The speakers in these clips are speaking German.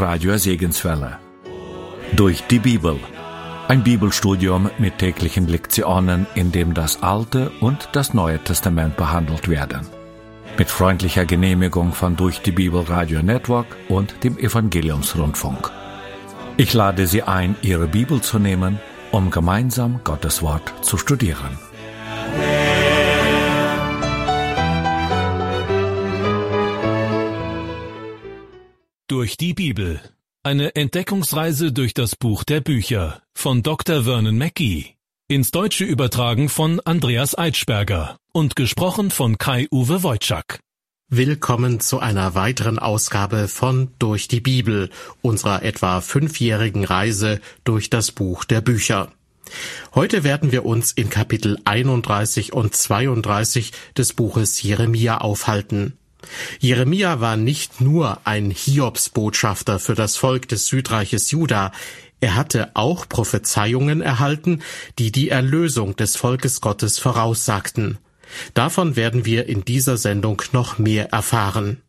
Radio Segenswelle. Durch die Bibel. Ein Bibelstudium mit täglichen Lektionen, in dem das Alte und das Neue Testament behandelt werden. Mit freundlicher Genehmigung von Durch die Bibel Radio Network und dem Evangeliumsrundfunk. Ich lade Sie ein, Ihre Bibel zu nehmen, um gemeinsam Gottes Wort zu studieren. Durch die Bibel. Eine Entdeckungsreise durch das Buch der Bücher von Dr. Vernon Mackey. Ins Deutsche übertragen von Andreas Eitschberger und gesprochen von Kai-Uwe Wojczak. Willkommen zu einer weiteren Ausgabe von Durch die Bibel, unserer etwa fünfjährigen Reise durch das Buch der Bücher. Heute werden wir uns in Kapitel 31 und 32 des Buches Jeremia aufhalten. Jeremia war nicht nur ein Hiobsbotschafter für das Volk des Südreiches Juda, er hatte auch Prophezeiungen erhalten, die die Erlösung des Volkes Gottes voraussagten. Davon werden wir in dieser Sendung noch mehr erfahren.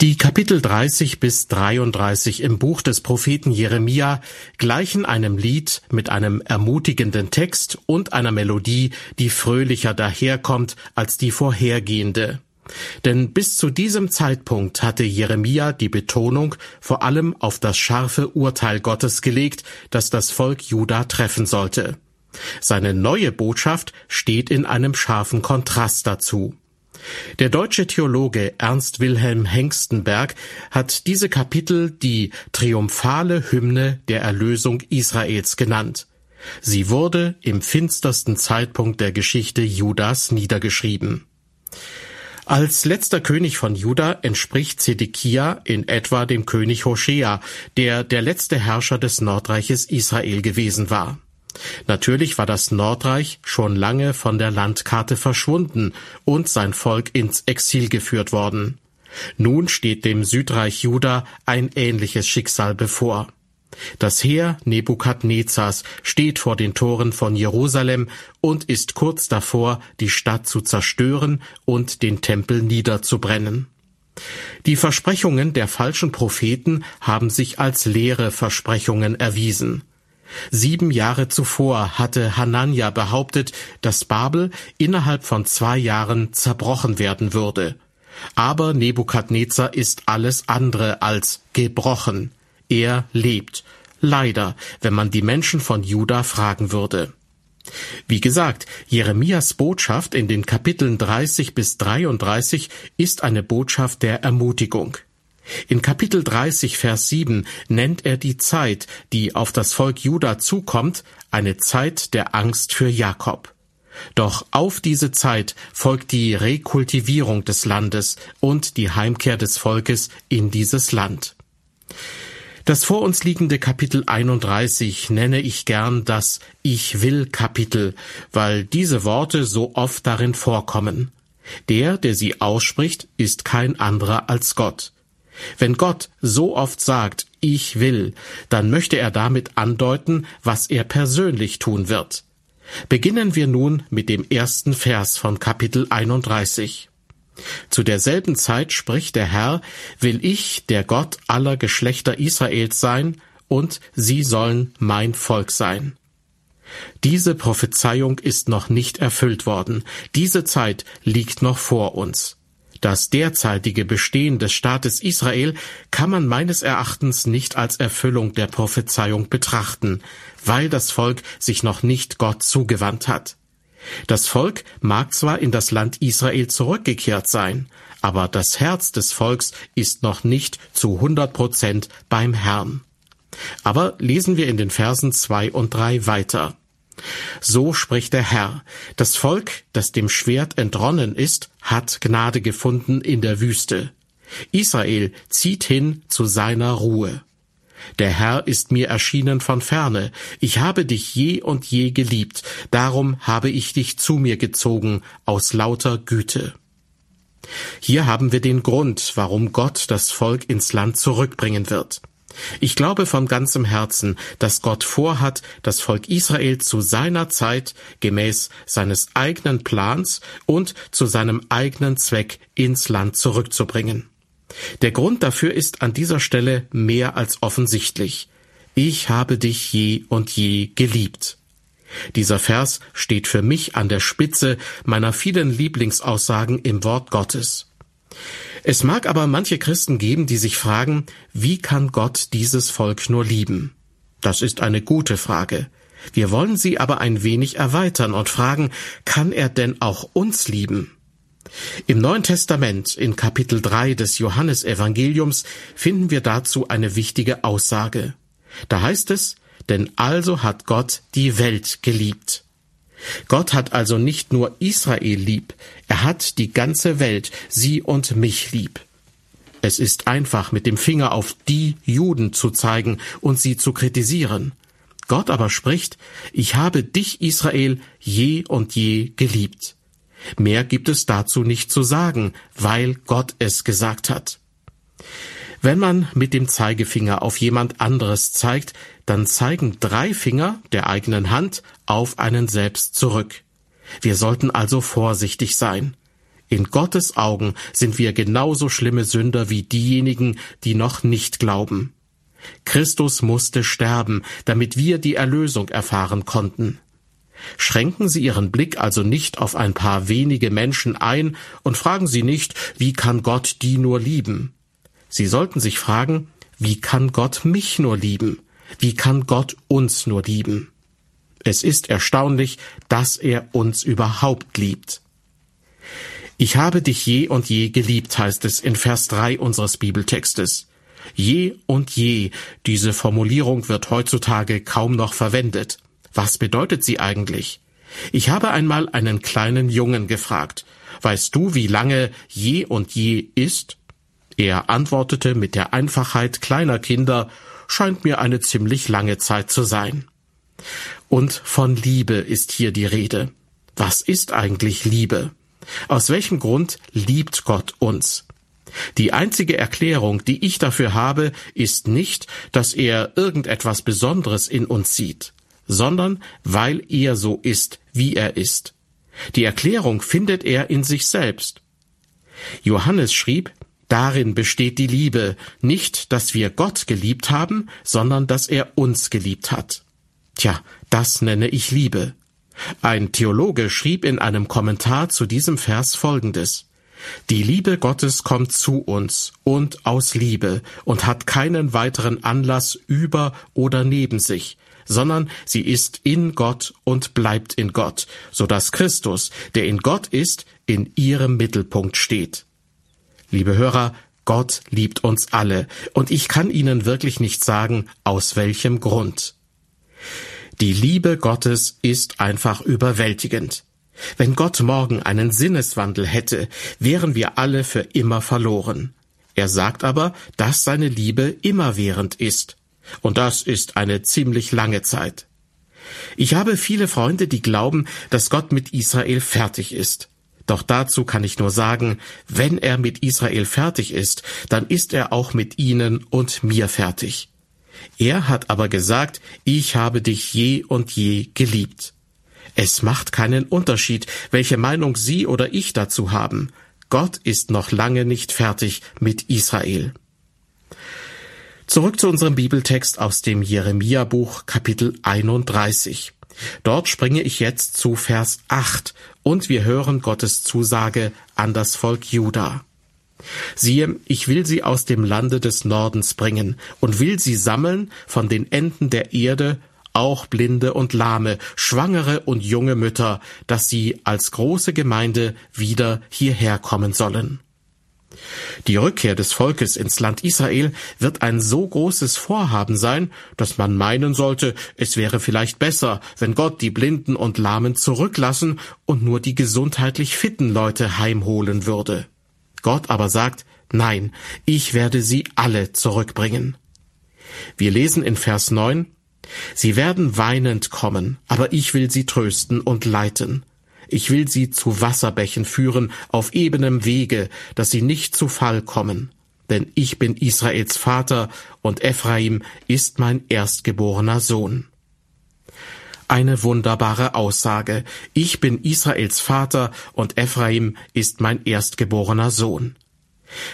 Die Kapitel 30 bis 33 im Buch des Propheten Jeremia gleichen einem Lied mit einem ermutigenden Text und einer Melodie, die fröhlicher daherkommt als die vorhergehende. Denn bis zu diesem Zeitpunkt hatte Jeremia die Betonung vor allem auf das scharfe Urteil Gottes gelegt, das das Volk Juda treffen sollte. Seine neue Botschaft steht in einem scharfen Kontrast dazu. Der deutsche Theologe Ernst Wilhelm Hengstenberg hat diese Kapitel die triumphale Hymne der Erlösung Israels genannt. Sie wurde im finstersten Zeitpunkt der Geschichte Judas niedergeschrieben. Als letzter König von Juda entspricht Zedekia in etwa dem König Hoshea, der der letzte Herrscher des Nordreiches Israel gewesen war. Natürlich war das Nordreich schon lange von der Landkarte verschwunden und sein Volk ins Exil geführt worden. Nun steht dem Südreich Juda ein ähnliches Schicksal bevor. Das Heer Nebukadnezars steht vor den Toren von Jerusalem und ist kurz davor, die Stadt zu zerstören und den Tempel niederzubrennen. Die Versprechungen der falschen Propheten haben sich als leere Versprechungen erwiesen. Sieben Jahre zuvor hatte Hanania behauptet, dass Babel innerhalb von zwei Jahren zerbrochen werden würde. Aber Nebukadnezar ist alles andere als gebrochen. Er lebt. Leider, wenn man die Menschen von Juda fragen würde. Wie gesagt, Jeremias Botschaft in den Kapiteln 30 bis 33 ist eine Botschaft der Ermutigung. In Kapitel 30, Vers 7 nennt er die Zeit, die auf das Volk Juda zukommt, eine Zeit der Angst für Jakob. Doch auf diese Zeit folgt die Rekultivierung des Landes und die Heimkehr des Volkes in dieses Land. Das vor uns liegende Kapitel 31 nenne ich gern das Ich will Kapitel, weil diese Worte so oft darin vorkommen. Der, der sie ausspricht, ist kein anderer als Gott. Wenn Gott so oft sagt, ich will, dann möchte er damit andeuten, was er persönlich tun wird. Beginnen wir nun mit dem ersten Vers von Kapitel 31. Zu derselben Zeit spricht der Herr, will ich der Gott aller Geschlechter Israels sein, und sie sollen mein Volk sein. Diese Prophezeiung ist noch nicht erfüllt worden, diese Zeit liegt noch vor uns. Das derzeitige Bestehen des Staates Israel kann man meines Erachtens nicht als Erfüllung der Prophezeiung betrachten, weil das Volk sich noch nicht Gott zugewandt hat. Das Volk mag zwar in das Land Israel zurückgekehrt sein, aber das Herz des Volks ist noch nicht zu 100 Prozent beim Herrn. Aber lesen wir in den Versen zwei und drei weiter. So spricht der Herr, das Volk, das dem Schwert entronnen ist, hat Gnade gefunden in der Wüste. Israel zieht hin zu seiner Ruhe. Der Herr ist mir erschienen von ferne, ich habe dich je und je geliebt, darum habe ich dich zu mir gezogen aus lauter Güte. Hier haben wir den Grund, warum Gott das Volk ins Land zurückbringen wird. Ich glaube von ganzem Herzen, dass Gott vorhat, das Volk Israel zu seiner Zeit gemäß seines eigenen Plans und zu seinem eigenen Zweck ins Land zurückzubringen. Der Grund dafür ist an dieser Stelle mehr als offensichtlich. Ich habe dich je und je geliebt. Dieser Vers steht für mich an der Spitze meiner vielen Lieblingsaussagen im Wort Gottes. Es mag aber manche Christen geben, die sich fragen, wie kann Gott dieses Volk nur lieben? Das ist eine gute Frage. Wir wollen sie aber ein wenig erweitern und fragen, kann er denn auch uns lieben? Im Neuen Testament in Kapitel 3 des Johannesevangeliums finden wir dazu eine wichtige Aussage. Da heißt es, denn also hat Gott die Welt geliebt. Gott hat also nicht nur Israel lieb, er hat die ganze Welt, sie und mich lieb. Es ist einfach, mit dem Finger auf die Juden zu zeigen und sie zu kritisieren. Gott aber spricht, ich habe dich, Israel, je und je geliebt. Mehr gibt es dazu nicht zu sagen, weil Gott es gesagt hat. Wenn man mit dem Zeigefinger auf jemand anderes zeigt, dann zeigen drei Finger der eigenen Hand auf einen selbst zurück. Wir sollten also vorsichtig sein. In Gottes Augen sind wir genauso schlimme Sünder wie diejenigen, die noch nicht glauben. Christus musste sterben, damit wir die Erlösung erfahren konnten. Schränken Sie Ihren Blick also nicht auf ein paar wenige Menschen ein und fragen Sie nicht, wie kann Gott die nur lieben? Sie sollten sich fragen, wie kann Gott mich nur lieben? Wie kann Gott uns nur lieben? Es ist erstaunlich, dass er uns überhaupt liebt. Ich habe dich je und je geliebt, heißt es in Vers 3 unseres Bibeltextes. Je und je, diese Formulierung wird heutzutage kaum noch verwendet. Was bedeutet sie eigentlich? Ich habe einmal einen kleinen Jungen gefragt, weißt du, wie lange je und je ist? Er antwortete mit der Einfachheit kleiner Kinder, scheint mir eine ziemlich lange Zeit zu sein. Und von Liebe ist hier die Rede. Was ist eigentlich Liebe? Aus welchem Grund liebt Gott uns? Die einzige Erklärung, die ich dafür habe, ist nicht, dass er irgendetwas Besonderes in uns sieht, sondern weil er so ist, wie er ist. Die Erklärung findet er in sich selbst. Johannes schrieb, Darin besteht die Liebe, nicht, dass wir Gott geliebt haben, sondern dass er uns geliebt hat. Tja, das nenne ich Liebe. Ein Theologe schrieb in einem Kommentar zu diesem Vers Folgendes. Die Liebe Gottes kommt zu uns und aus Liebe und hat keinen weiteren Anlass über oder neben sich, sondern sie ist in Gott und bleibt in Gott, so dass Christus, der in Gott ist, in ihrem Mittelpunkt steht. Liebe Hörer, Gott liebt uns alle, und ich kann Ihnen wirklich nicht sagen, aus welchem Grund. Die Liebe Gottes ist einfach überwältigend. Wenn Gott morgen einen Sinneswandel hätte, wären wir alle für immer verloren. Er sagt aber, dass seine Liebe immerwährend ist. Und das ist eine ziemlich lange Zeit. Ich habe viele Freunde, die glauben, dass Gott mit Israel fertig ist. Doch dazu kann ich nur sagen, wenn er mit Israel fertig ist, dann ist er auch mit ihnen und mir fertig. Er hat aber gesagt, ich habe dich je und je geliebt. Es macht keinen Unterschied, welche Meinung Sie oder ich dazu haben. Gott ist noch lange nicht fertig mit Israel. Zurück zu unserem Bibeltext aus dem Jeremia-Buch Kapitel 31. Dort springe ich jetzt zu Vers 8 und wir hören Gottes Zusage an das Volk Juda. Siehe, ich will sie aus dem Lande des Nordens bringen und will sie sammeln von den Enden der Erde, auch Blinde und Lahme, Schwangere und junge Mütter, dass sie als große Gemeinde wieder hierher kommen sollen. Die Rückkehr des Volkes ins Land Israel wird ein so großes Vorhaben sein, dass man meinen sollte, es wäre vielleicht besser, wenn Gott die Blinden und Lahmen zurücklassen und nur die gesundheitlich fitten Leute heimholen würde. Gott aber sagt, nein, ich werde sie alle zurückbringen. Wir lesen in Vers 9, Sie werden weinend kommen, aber ich will sie trösten und leiten. Ich will sie zu Wasserbächen führen auf ebenem Wege, dass sie nicht zu Fall kommen. denn ich bin Israels Vater und Ephraim ist mein erstgeborener Sohn. Eine wunderbare Aussage. Ich bin Israels Vater und Ephraim ist mein erstgeborener Sohn.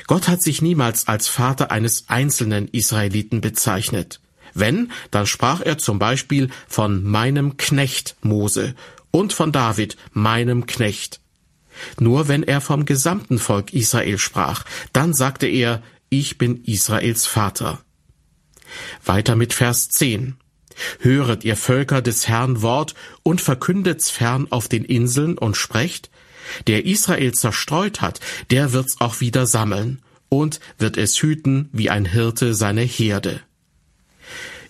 Gott hat sich niemals als Vater eines einzelnen Israeliten bezeichnet. Wenn, dann sprach er zum Beispiel von meinem Knecht Mose und von David, meinem Knecht. Nur wenn er vom gesamten Volk Israel sprach, dann sagte er, ich bin Israels Vater. Weiter mit Vers 10. Höret ihr Völker des Herrn Wort und verkündet's fern auf den Inseln und sprecht, der Israel zerstreut hat, der wird's auch wieder sammeln und wird es hüten wie ein Hirte seine Herde.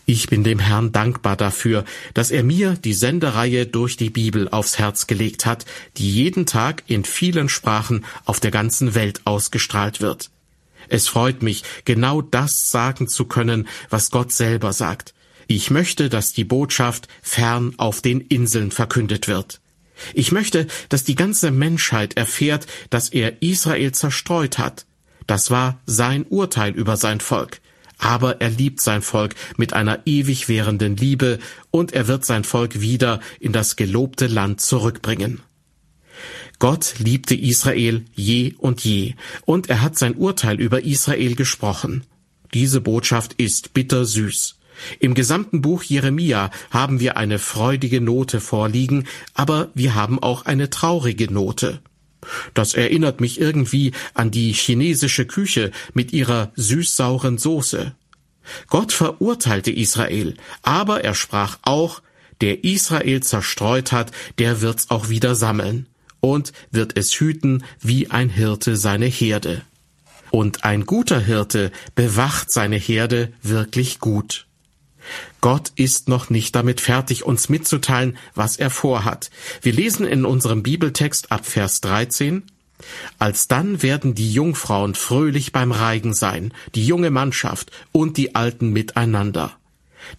Ich bin dem Herrn dankbar dafür, dass er mir die Sendereihe durch die Bibel aufs Herz gelegt hat, die jeden Tag in vielen Sprachen auf der ganzen Welt ausgestrahlt wird. Es freut mich, genau das sagen zu können, was Gott selber sagt. Ich möchte, dass die Botschaft fern auf den Inseln verkündet wird. Ich möchte, dass die ganze Menschheit erfährt, dass er Israel zerstreut hat. Das war sein Urteil über sein Volk. Aber er liebt sein Volk mit einer ewig währenden Liebe und er wird sein Volk wieder in das gelobte Land zurückbringen. Gott liebte Israel je und je, und er hat sein Urteil über Israel gesprochen. Diese Botschaft ist bittersüß. Im gesamten Buch Jeremia haben wir eine freudige Note vorliegen, aber wir haben auch eine traurige Note. Das erinnert mich irgendwie an die chinesische Küche mit ihrer süßsauren Soße. Gott verurteilte Israel, aber er sprach auch, der Israel zerstreut hat, der wird's auch wieder sammeln und wird es hüten wie ein Hirte seine Herde. Und ein guter Hirte bewacht seine Herde wirklich gut. Gott ist noch nicht damit fertig, uns mitzuteilen, was er vorhat. Wir lesen in unserem Bibeltext ab Vers 13, Alsdann werden die Jungfrauen fröhlich beim Reigen sein, die junge Mannschaft und die Alten miteinander.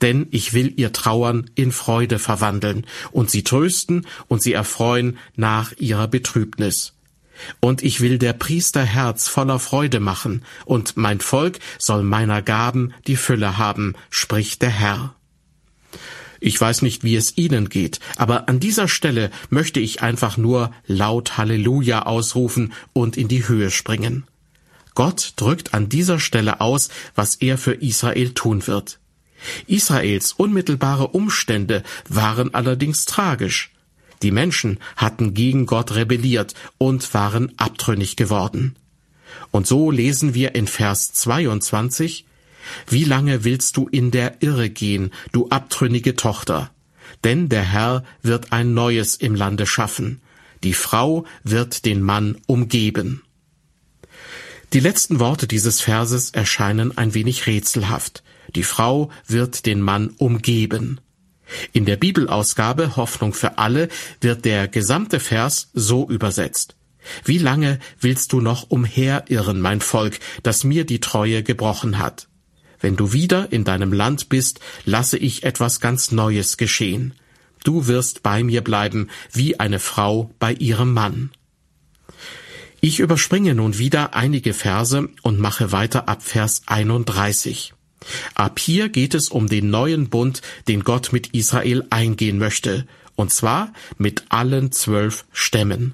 Denn ich will ihr Trauern in Freude verwandeln und sie trösten und sie erfreuen nach ihrer Betrübnis. Und ich will der Priester Herz voller Freude machen, und mein Volk soll meiner Gaben die Fülle haben, spricht der Herr. Ich weiß nicht, wie es Ihnen geht, aber an dieser Stelle möchte ich einfach nur laut Halleluja ausrufen und in die Höhe springen. Gott drückt an dieser Stelle aus, was er für Israel tun wird. Israels unmittelbare Umstände waren allerdings tragisch. Die Menschen hatten gegen Gott rebelliert und waren abtrünnig geworden. Und so lesen wir in Vers 22, Wie lange willst du in der Irre gehen, du abtrünnige Tochter? Denn der Herr wird ein Neues im Lande schaffen. Die Frau wird den Mann umgeben. Die letzten Worte dieses Verses erscheinen ein wenig rätselhaft. Die Frau wird den Mann umgeben. In der Bibelausgabe Hoffnung für alle wird der gesamte Vers so übersetzt. Wie lange willst du noch umherirren, mein Volk, das mir die Treue gebrochen hat? Wenn du wieder in deinem Land bist, lasse ich etwas ganz Neues geschehen. Du wirst bei mir bleiben, wie eine Frau bei ihrem Mann. Ich überspringe nun wieder einige Verse und mache weiter ab Vers 31. Ab hier geht es um den neuen Bund, den Gott mit Israel eingehen möchte, und zwar mit allen zwölf Stämmen.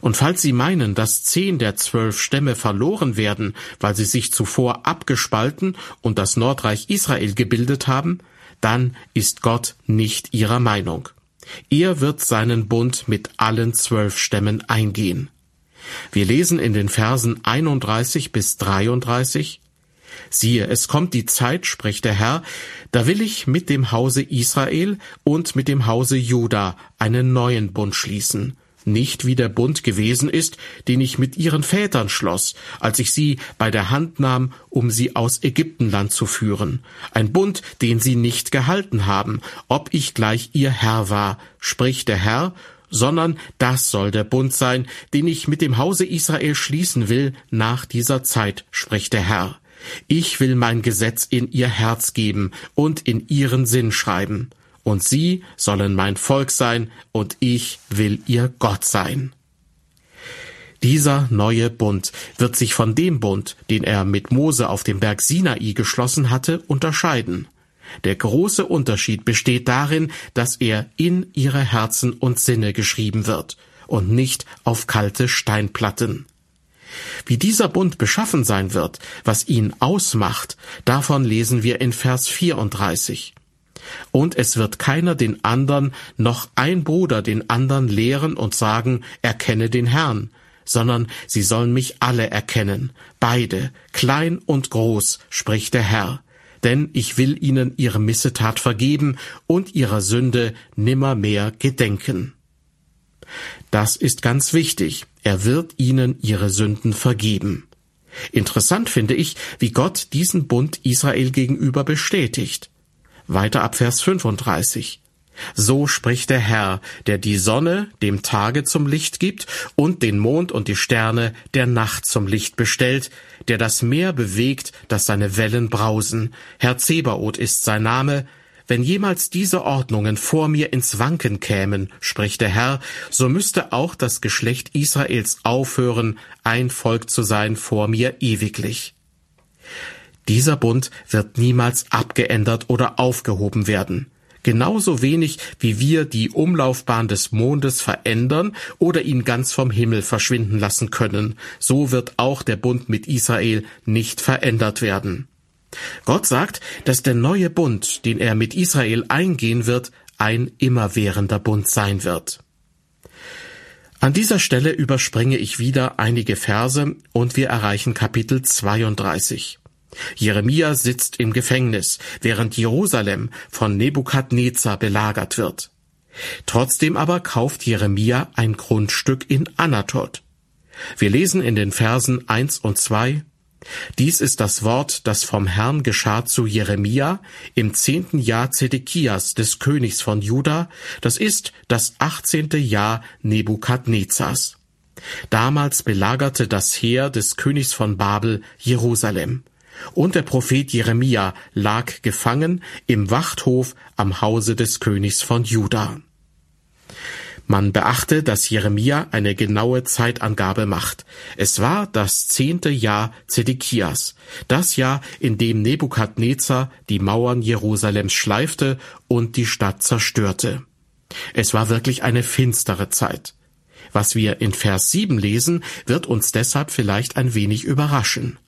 Und falls Sie meinen, dass zehn der zwölf Stämme verloren werden, weil sie sich zuvor abgespalten und das Nordreich Israel gebildet haben, dann ist Gott nicht Ihrer Meinung. Er wird seinen Bund mit allen zwölf Stämmen eingehen. Wir lesen in den Versen 31 bis 33, Siehe, es kommt die Zeit, spricht der Herr, da will ich mit dem Hause Israel und mit dem Hause Juda einen neuen Bund schließen, nicht wie der Bund gewesen ist, den ich mit ihren Vätern schloss, als ich sie bei der Hand nahm, um sie aus Ägyptenland zu führen, ein Bund, den sie nicht gehalten haben, ob ich gleich ihr Herr war, spricht der Herr, sondern das soll der Bund sein, den ich mit dem Hause Israel schließen will nach dieser Zeit, spricht der Herr. Ich will mein Gesetz in ihr Herz geben und in ihren Sinn schreiben. Und sie sollen mein Volk sein, und ich will ihr Gott sein. Dieser neue Bund wird sich von dem Bund, den er mit Mose auf dem Berg Sinai geschlossen hatte, unterscheiden. Der große Unterschied besteht darin, dass er in ihre Herzen und Sinne geschrieben wird und nicht auf kalte Steinplatten. Wie dieser Bund beschaffen sein wird, was ihn ausmacht, davon lesen wir in Vers 34. Und es wird keiner den andern, noch ein Bruder den andern lehren und sagen, erkenne den Herrn, sondern sie sollen mich alle erkennen, beide, klein und groß, spricht der Herr, denn ich will ihnen ihre Missetat vergeben und ihrer Sünde nimmermehr gedenken. Das ist ganz wichtig. Er wird ihnen ihre Sünden vergeben. Interessant finde ich, wie Gott diesen Bund Israel gegenüber bestätigt. Weiter ab Vers 35. So spricht der Herr, der die Sonne dem Tage zum Licht gibt und den Mond und die Sterne der Nacht zum Licht bestellt, der das Meer bewegt, dass seine Wellen brausen. Herr Zebaoth ist sein Name, wenn jemals diese Ordnungen vor mir ins Wanken kämen, spricht der Herr, so müsste auch das Geschlecht Israels aufhören, ein Volk zu sein vor mir ewiglich. Dieser Bund wird niemals abgeändert oder aufgehoben werden. Genauso wenig wie wir die Umlaufbahn des Mondes verändern oder ihn ganz vom Himmel verschwinden lassen können, so wird auch der Bund mit Israel nicht verändert werden. Gott sagt, dass der neue Bund, den er mit Israel eingehen wird, ein immerwährender Bund sein wird. An dieser Stelle überspringe ich wieder einige Verse und wir erreichen Kapitel 32. Jeremia sitzt im Gefängnis, während Jerusalem von Nebukadnezar belagert wird. Trotzdem aber kauft Jeremia ein Grundstück in Anatot. Wir lesen in den Versen 1 und 2 dies ist das Wort, das vom Herrn geschah zu Jeremia im zehnten Jahr Zedekias des Königs von Juda, das ist das achtzehnte Jahr Nebukadnezars. Damals belagerte das Heer des Königs von Babel Jerusalem. Und der Prophet Jeremia lag gefangen im Wachthof am Hause des Königs von Juda. Man beachte, dass Jeremia eine genaue Zeitangabe macht. Es war das zehnte Jahr Zedekias, das Jahr, in dem Nebukadnezar die Mauern Jerusalems schleifte und die Stadt zerstörte. Es war wirklich eine finstere Zeit. Was wir in Vers 7 lesen, wird uns deshalb vielleicht ein wenig überraschen.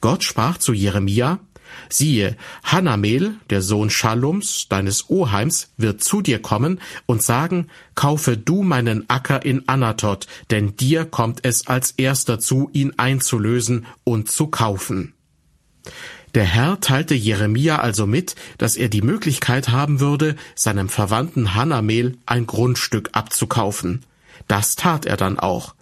Gott sprach zu Jeremia, Siehe, Hanamel, der Sohn Schallums, deines Oheims, wird zu dir kommen und sagen, kaufe du meinen Acker in Anatot, denn dir kommt es als erster zu, ihn einzulösen und zu kaufen. Der Herr teilte Jeremia also mit, dass er die Möglichkeit haben würde, seinem Verwandten Hanamel ein Grundstück abzukaufen. Das tat er dann auch.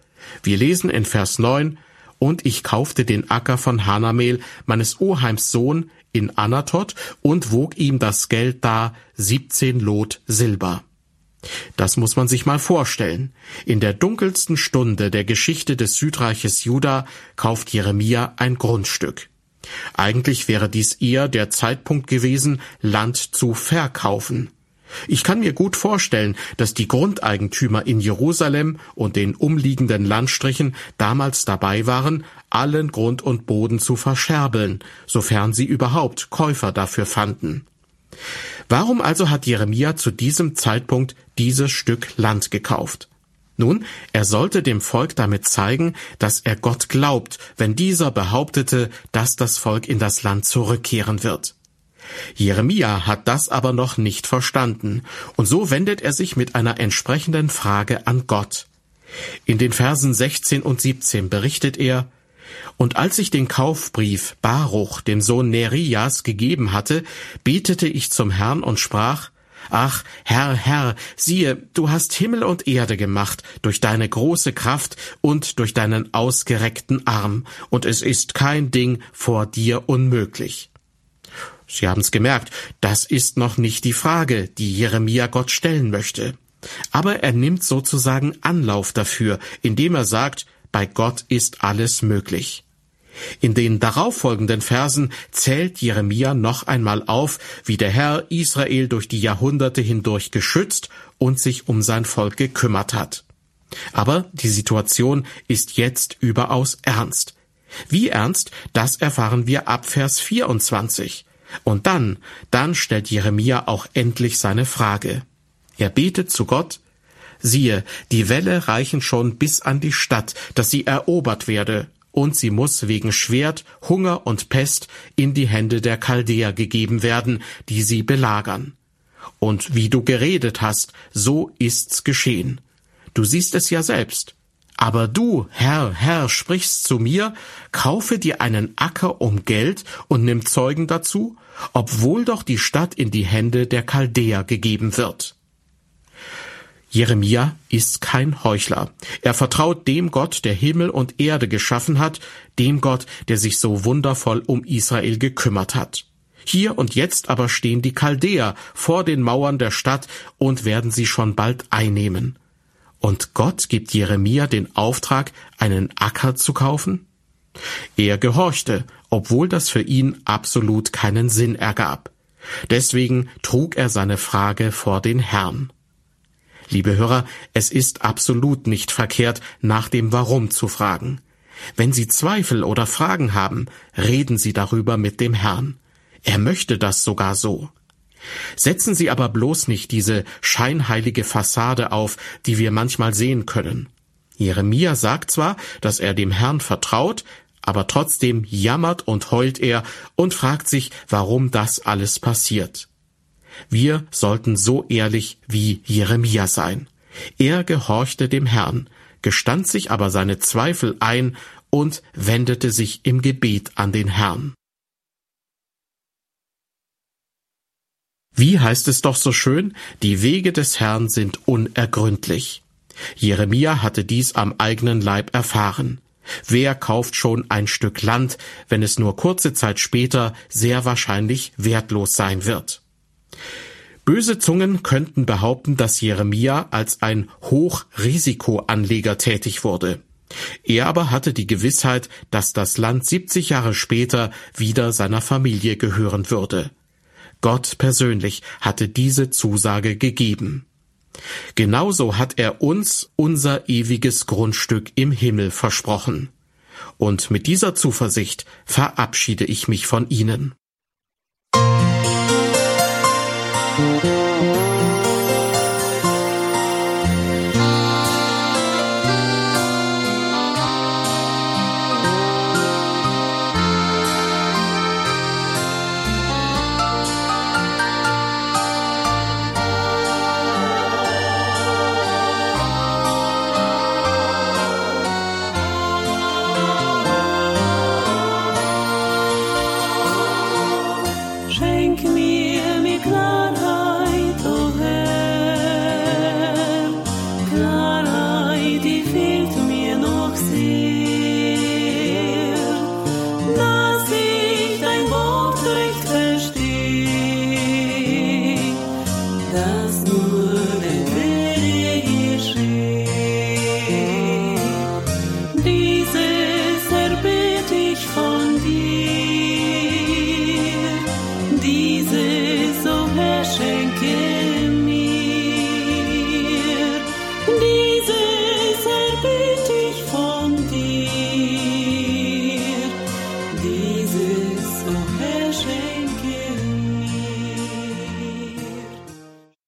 Wir lesen in Vers 9, und ich kaufte den Acker von Hanamel, meines Oheims Sohn, in Anatot und wog ihm das Geld dar, siebzehn Lot Silber. Das muss man sich mal vorstellen. In der dunkelsten Stunde der Geschichte des Südreiches Juda kauft Jeremia ein Grundstück. Eigentlich wäre dies eher der Zeitpunkt gewesen, Land zu verkaufen. Ich kann mir gut vorstellen, dass die Grundeigentümer in Jerusalem und den umliegenden Landstrichen damals dabei waren, allen Grund und Boden zu verscherbeln, sofern sie überhaupt Käufer dafür fanden. Warum also hat Jeremia zu diesem Zeitpunkt dieses Stück Land gekauft? Nun, er sollte dem Volk damit zeigen, dass er Gott glaubt, wenn dieser behauptete, dass das Volk in das Land zurückkehren wird. Jeremia hat das aber noch nicht verstanden, und so wendet er sich mit einer entsprechenden Frage an Gott. In den Versen 16 und 17 berichtet er, und als ich den Kaufbrief Baruch, dem Sohn Nerias, gegeben hatte, betete ich zum Herrn und sprach, Ach, Herr, Herr, siehe, du hast Himmel und Erde gemacht durch deine große Kraft und durch deinen ausgereckten Arm, und es ist kein Ding vor dir unmöglich. Sie haben's gemerkt, das ist noch nicht die Frage, die Jeremia Gott stellen möchte. Aber er nimmt sozusagen Anlauf dafür, indem er sagt, bei Gott ist alles möglich. In den darauffolgenden Versen zählt Jeremia noch einmal auf, wie der Herr Israel durch die Jahrhunderte hindurch geschützt und sich um sein Volk gekümmert hat. Aber die Situation ist jetzt überaus ernst. Wie ernst, das erfahren wir ab Vers 24. Und dann, dann stellt Jeremia auch endlich seine Frage. Er betet zu Gott, siehe, die Wälle reichen schon bis an die Stadt, dass sie erobert werde, und sie muss wegen Schwert, Hunger und Pest in die Hände der Chaldäer gegeben werden, die sie belagern. Und wie du geredet hast, so ist's geschehen. Du siehst es ja selbst. Aber du, Herr, Herr, sprichst zu mir, kaufe dir einen Acker um Geld und nimm Zeugen dazu, obwohl doch die Stadt in die Hände der Chaldäer gegeben wird. Jeremia ist kein Heuchler. Er vertraut dem Gott, der Himmel und Erde geschaffen hat, dem Gott, der sich so wundervoll um Israel gekümmert hat. Hier und jetzt aber stehen die Chaldäer vor den Mauern der Stadt und werden sie schon bald einnehmen. Und Gott gibt Jeremia den Auftrag, einen Acker zu kaufen? Er gehorchte, obwohl das für ihn absolut keinen Sinn ergab. Deswegen trug er seine Frage vor den Herrn. Liebe Hörer, es ist absolut nicht verkehrt, nach dem Warum zu fragen. Wenn Sie Zweifel oder Fragen haben, reden Sie darüber mit dem Herrn. Er möchte das sogar so. Setzen Sie aber bloß nicht diese scheinheilige Fassade auf, die wir manchmal sehen können. Jeremia sagt zwar, dass er dem Herrn vertraut, aber trotzdem jammert und heult er und fragt sich, warum das alles passiert. Wir sollten so ehrlich wie Jeremia sein. Er gehorchte dem Herrn, gestand sich aber seine Zweifel ein und wendete sich im Gebet an den Herrn. Wie heißt es doch so schön, die Wege des Herrn sind unergründlich. Jeremia hatte dies am eigenen Leib erfahren. Wer kauft schon ein Stück Land, wenn es nur kurze Zeit später sehr wahrscheinlich wertlos sein wird? Böse Zungen könnten behaupten, dass Jeremia als ein Hochrisikoanleger tätig wurde. Er aber hatte die Gewissheit, dass das Land 70 Jahre später wieder seiner Familie gehören würde. Gott persönlich hatte diese Zusage gegeben. Genauso hat er uns unser ewiges Grundstück im Himmel versprochen. Und mit dieser Zuversicht verabschiede ich mich von Ihnen. Musik see.